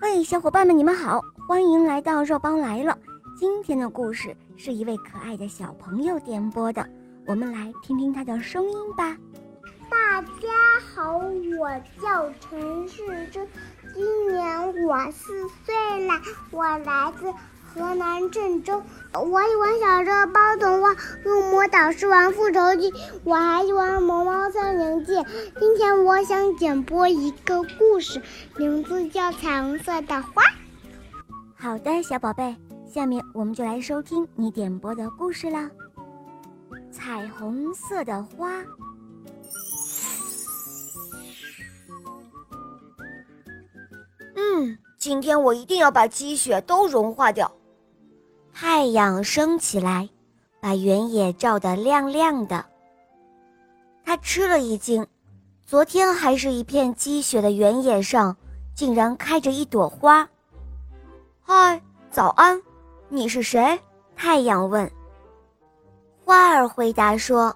嘿，小伙伴们，你们好，欢迎来到肉包来了。今天的故事是一位可爱的小朋友点播的，我们来听听他的声音吧。大家好，我叫陈世珍，今年我四岁了，我来自。河南郑州，我喜欢小肉包童话《入魔导师王复仇记》，我还喜欢《萌猫森林记》。今天我想点播一个故事，名字叫《彩虹色的花》。好的，小宝贝，下面我们就来收听你点播的故事啦。彩虹色的花。嗯，今天我一定要把积雪都融化掉。太阳升起来，把原野照得亮亮的。他吃了一惊，昨天还是一片积雪的原野上，竟然开着一朵花。嗨，早安，你是谁？太阳问。花儿回答说：“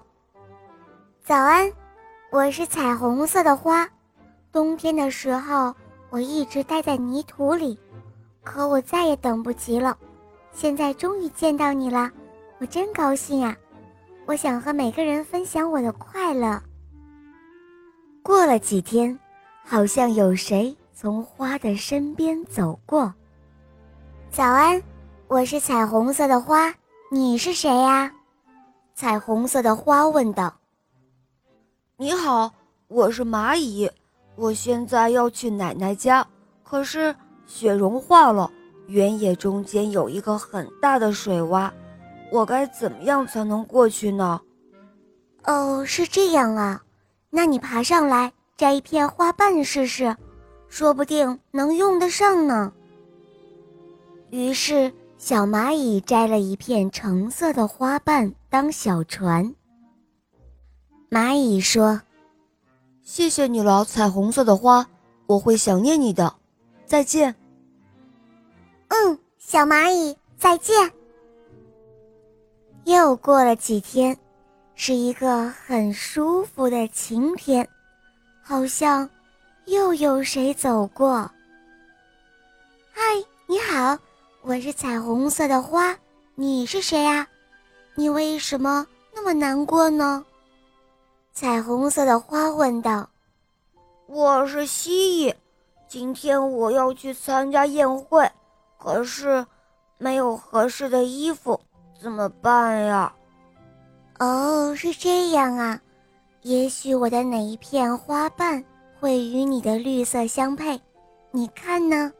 早安，我是彩虹色的花。冬天的时候，我一直待在泥土里，可我再也等不及了。”现在终于见到你了，我真高兴啊！我想和每个人分享我的快乐。过了几天，好像有谁从花的身边走过。早安，我是彩虹色的花，你是谁呀？彩虹色的花问道。你好，我是蚂蚁，我现在要去奶奶家，可是雪融化了。原野中间有一个很大的水洼，我该怎么样才能过去呢？哦，是这样啊，那你爬上来摘一片花瓣试试，说不定能用得上呢。于是，小蚂蚁摘了一片橙色的花瓣当小船。蚂蚁说：“谢谢你了，彩虹色的花，我会想念你的，再见。”嗯，小蚂蚁，再见。又过了几天，是一个很舒服的晴天，好像又有谁走过。嗨，你好，我是彩虹色的花，你是谁呀？你为什么那么难过呢？彩虹色的花问道。我是蜥蜴，今天我要去参加宴会。可是，没有合适的衣服，怎么办呀？哦，是这样啊。也许我的哪一片花瓣会与你的绿色相配，你看呢？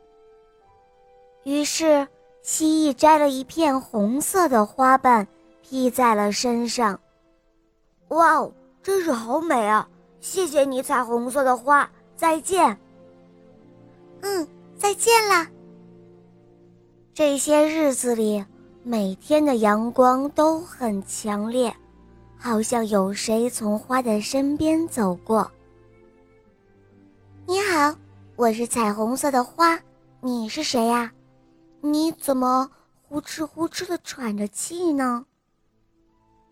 于是，蜥蜴摘了一片红色的花瓣，披在了身上。哇哦，真是好美啊！谢谢你，彩虹色的花。再见。嗯，再见了。这些日子里，每天的阳光都很强烈，好像有谁从花的身边走过。你好，我是彩虹色的花，你是谁呀？你怎么呼哧呼哧的喘着气呢？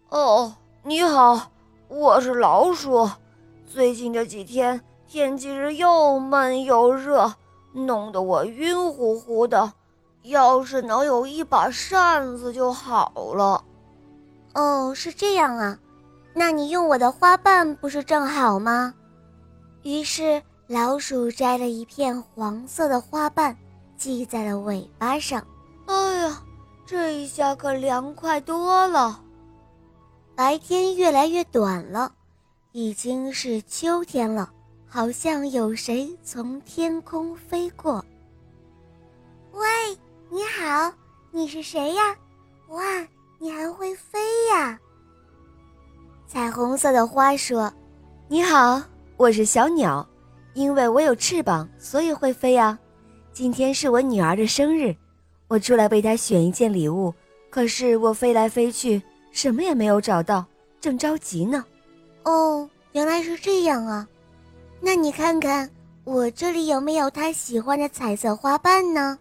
哦，你好，我是老鼠。最近这几天天气是又闷又热，弄得我晕乎乎的。要是能有一把扇子就好了。哦，是这样啊，那你用我的花瓣不是正好吗？于是老鼠摘了一片黄色的花瓣，系在了尾巴上。哎呀，这一下可凉快多了。白天越来越短了，已经是秋天了，好像有谁从天空飞过。好，你是谁呀？哇，你还会飞呀！彩虹色的花说：“你好，我是小鸟，因为我有翅膀，所以会飞呀。今天是我女儿的生日，我出来为她选一件礼物，可是我飞来飞去，什么也没有找到，正着急呢。哦，原来是这样啊！那你看看我这里有没有她喜欢的彩色花瓣呢？”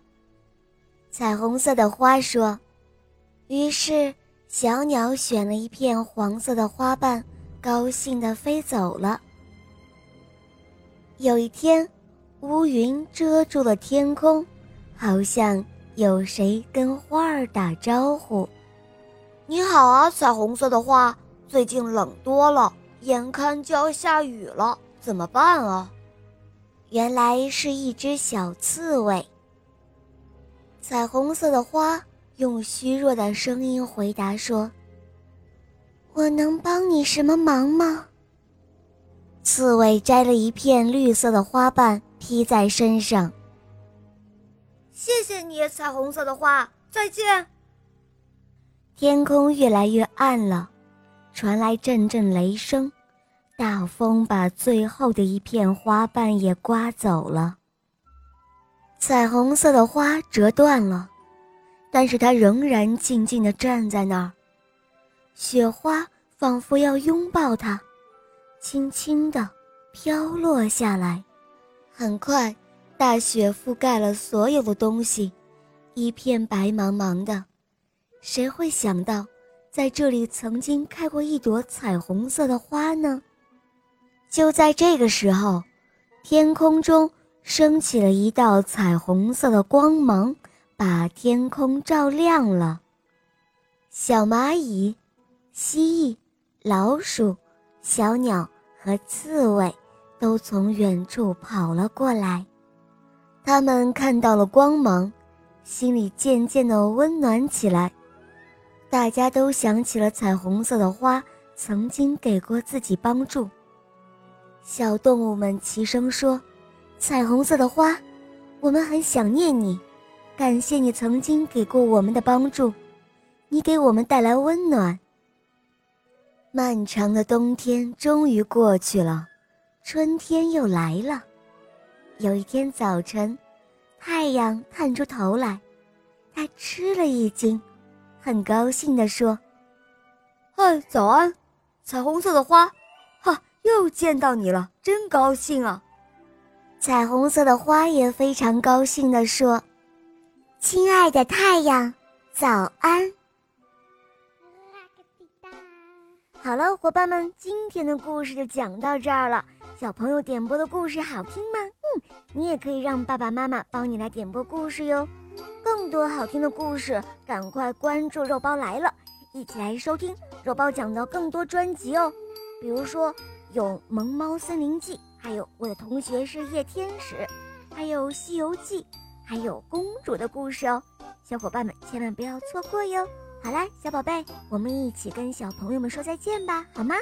彩虹色的花说：“于是小鸟选了一片黄色的花瓣，高兴地飞走了。有一天，乌云遮住了天空，好像有谁跟花儿打招呼：“你好啊，彩虹色的花，最近冷多了，眼看就要下雨了，怎么办啊？”原来是一只小刺猬。彩虹色的花用虚弱的声音回答说：“我能帮你什么忙吗？”刺猬摘了一片绿色的花瓣披在身上。谢谢你，彩虹色的花，再见。天空越来越暗了，传来阵阵雷声。大风把最后的一片花瓣也刮走了，彩虹色的花折断了，但是它仍然静静地站在那儿。雪花仿佛要拥抱它，轻轻地飘落下来。很快，大雪覆盖了所有的东西，一片白茫茫的。谁会想到，在这里曾经开过一朵彩虹色的花呢？就在这个时候，天空中升起了一道彩虹色的光芒，把天空照亮了。小蚂蚁、蜥蜴、老鼠、小鸟和刺猬都从远处跑了过来。他们看到了光芒，心里渐渐地温暖起来。大家都想起了彩虹色的花曾经给过自己帮助。小动物们齐声说：“彩虹色的花，我们很想念你，感谢你曾经给过我们的帮助，你给我们带来温暖。”漫长的冬天终于过去了，春天又来了。有一天早晨，太阳探出头来，他吃了一惊，很高兴地说：“嗨，早安，彩虹色的花。”哈又见到你了，真高兴啊！彩虹色的花也非常高兴地说：“亲爱的太阳，早安！” 好了，伙伴们，今天的故事就讲到这儿了。小朋友点播的故事好听吗？嗯，你也可以让爸爸妈妈帮你来点播故事哟。更多好听的故事，赶快关注“肉包来了”，一起来收听肉包讲的更多专辑哦。比如说。有《萌猫森林记》，还有我的同学是夜天使，还有《西游记》，还有公主的故事哦，小伙伴们千万不要错过哟！好啦，小宝贝，我们一起跟小朋友们说再见吧，好吗？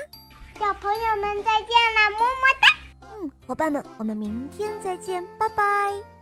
小朋友们再见了，么么哒！嗯，伙伴们，我们明天再见，拜拜。